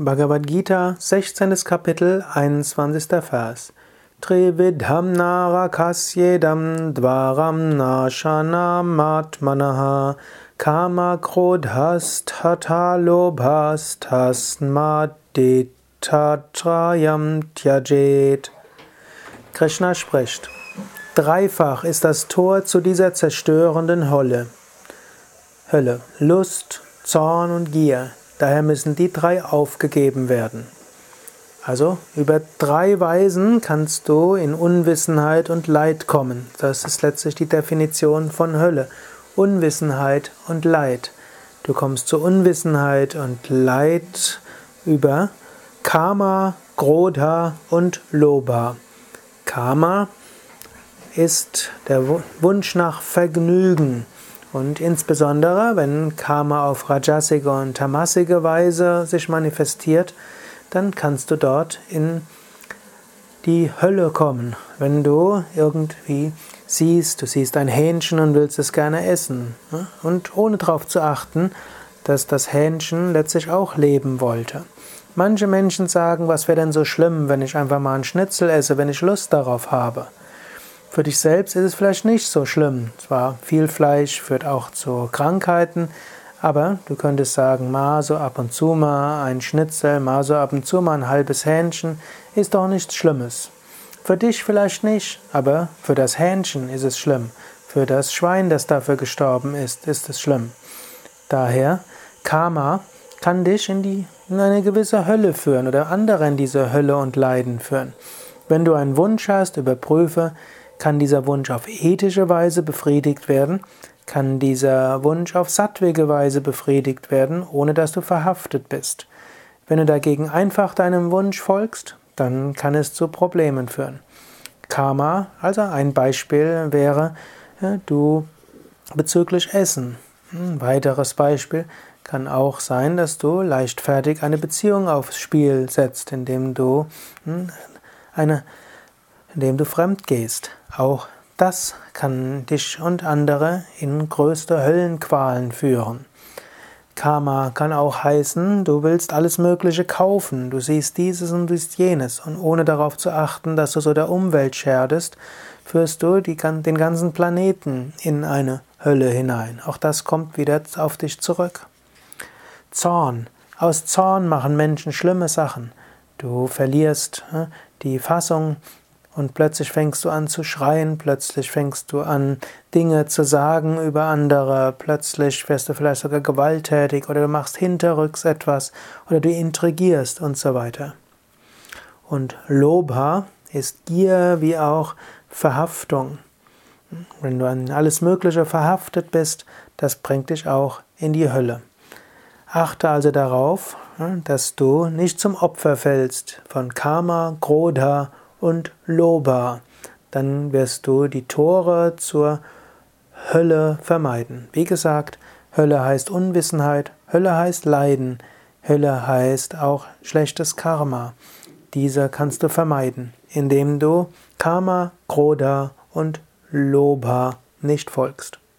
Bhagavad Gita, 16. Kapitel, 21. Vers. Trividham narakasyedam dvaram nashanam kama krodhas tata lobhas tasmadetatrayam tyajet. Krishna spricht. Dreifach ist das Tor zu dieser zerstörenden Hölle. Hölle. Lust, Zorn und Gier. Daher müssen die drei aufgegeben werden. Also über drei Weisen kannst du in Unwissenheit und Leid kommen. Das ist letztlich die Definition von Hölle. Unwissenheit und Leid. Du kommst zu Unwissenheit und Leid über Karma, Grodha und Loba. Karma ist der Wunsch nach Vergnügen. Und insbesondere, wenn Karma auf rajasige und tamasige Weise sich manifestiert, dann kannst du dort in die Hölle kommen. Wenn du irgendwie siehst, du siehst ein Hähnchen und willst es gerne essen. Und ohne darauf zu achten, dass das Hähnchen letztlich auch leben wollte. Manche Menschen sagen, was wäre denn so schlimm, wenn ich einfach mal einen Schnitzel esse, wenn ich Lust darauf habe. Für dich selbst ist es vielleicht nicht so schlimm. Zwar viel Fleisch führt auch zu Krankheiten, aber du könntest sagen, mal so ab und zu mal ein Schnitzel, mal so ab und zu mal ein halbes Hähnchen, ist doch nichts Schlimmes. Für dich vielleicht nicht, aber für das Hähnchen ist es schlimm. Für das Schwein, das dafür gestorben ist, ist es schlimm. Daher, Karma kann dich in, die, in eine gewisse Hölle führen oder andere in diese Hölle und Leiden führen. Wenn du einen Wunsch hast, überprüfe, kann dieser Wunsch auf ethische Weise befriedigt werden? Kann dieser Wunsch auf sattwige Weise befriedigt werden, ohne dass du verhaftet bist? Wenn du dagegen einfach deinem Wunsch folgst, dann kann es zu Problemen führen. Karma, also ein Beispiel wäre, du bezüglich Essen. Ein weiteres Beispiel kann auch sein, dass du leichtfertig eine Beziehung aufs Spiel setzt, indem du hm, eine indem du fremd gehst. Auch das kann dich und andere in größte Höllenqualen führen. Karma kann auch heißen, du willst alles Mögliche kaufen, du siehst dieses und du siehst jenes, und ohne darauf zu achten, dass du so der Umwelt scherdest, führst du die, den ganzen Planeten in eine Hölle hinein. Auch das kommt wieder auf dich zurück. Zorn. Aus Zorn machen Menschen schlimme Sachen. Du verlierst äh, die Fassung, und plötzlich fängst du an zu schreien, plötzlich fängst du an Dinge zu sagen über andere, plötzlich wirst du vielleicht sogar gewalttätig oder du machst hinterrücks etwas oder du intrigierst und so weiter. Und Lobha ist Gier wie auch Verhaftung. Wenn du an alles Mögliche verhaftet bist, das bringt dich auch in die Hölle. Achte also darauf, dass du nicht zum Opfer fällst von Karma, Krodha und Loba. Dann wirst du die Tore zur Hölle vermeiden. Wie gesagt, Hölle heißt Unwissenheit, Hölle heißt Leiden, Hölle heißt auch schlechtes Karma. Diese kannst du vermeiden, indem du Karma, Krodha und Loba nicht folgst.